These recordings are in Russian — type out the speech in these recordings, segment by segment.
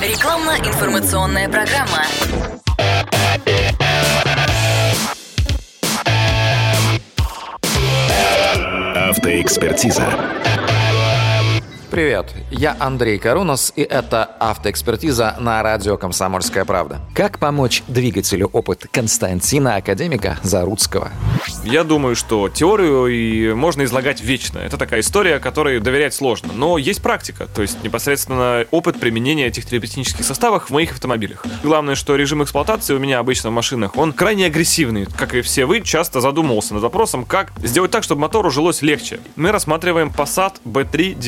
Рекламно-информационная программа. Автоэкспертиза. Привет, я Андрей Карунос, и это автоэкспертиза на радио «Комсомольская правда». Как помочь двигателю опыт Константина Академика Заруцкого? Я думаю, что теорию и можно излагать вечно. Это такая история, которой доверять сложно. Но есть практика, то есть непосредственно опыт применения этих телепатических составов в моих автомобилях. Главное, что режим эксплуатации у меня обычно в машинах, он крайне агрессивный. Как и все вы, часто задумывался над вопросом, как сделать так, чтобы мотору жилось легче. Мы рассматриваем Passat B3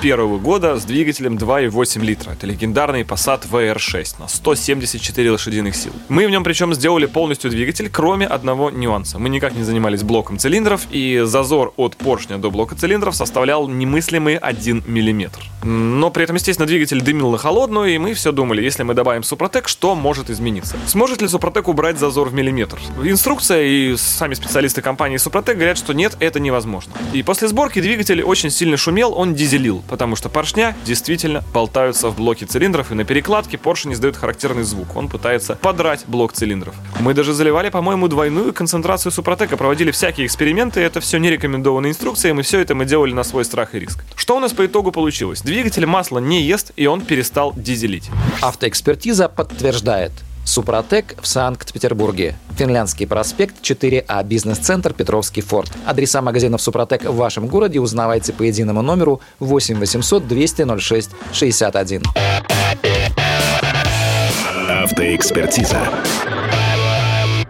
91 года с двигателем 2,8 литра. Это легендарный Passat VR6 на 174 лошадиных сил. Мы в нем причем сделали полностью двигатель, кроме одного нюанса. Мы никак не занимались блоком цилиндров, и зазор от поршня до блока цилиндров составлял немыслимый 1 мм. Но при этом, естественно, двигатель дымил на холодную, и мы все думали, если мы добавим Супротек, что может измениться? Сможет ли Супротек убрать зазор в миллиметр? Инструкция и сами специалисты компании Супротек говорят, что нет, это невозможно. И после сборки двигатель очень сильно шумел, он дизелил, потому что поршня действительно болтаются в блоке цилиндров, и на перекладке поршень издает характерный звук. Он пытается подрать блок цилиндров. Мы даже заливали, по-моему, двойную концентрацию Супротека, проводили всякие эксперименты, это все не рекомендованные инструкции, и все это мы делали на свой страх и риск. Что у нас по итогу получилось? Двигатель масло не ест, и он перестал дизелить. Автоэкспертиза подтверждает. Супротек в Санкт-Петербурге. Финляндский проспект 4А, бизнес-центр Петровский форт. Адреса магазинов Супротек в вашем городе узнавайте по единому номеру 8 800 200 06 61. Автоэкспертиза.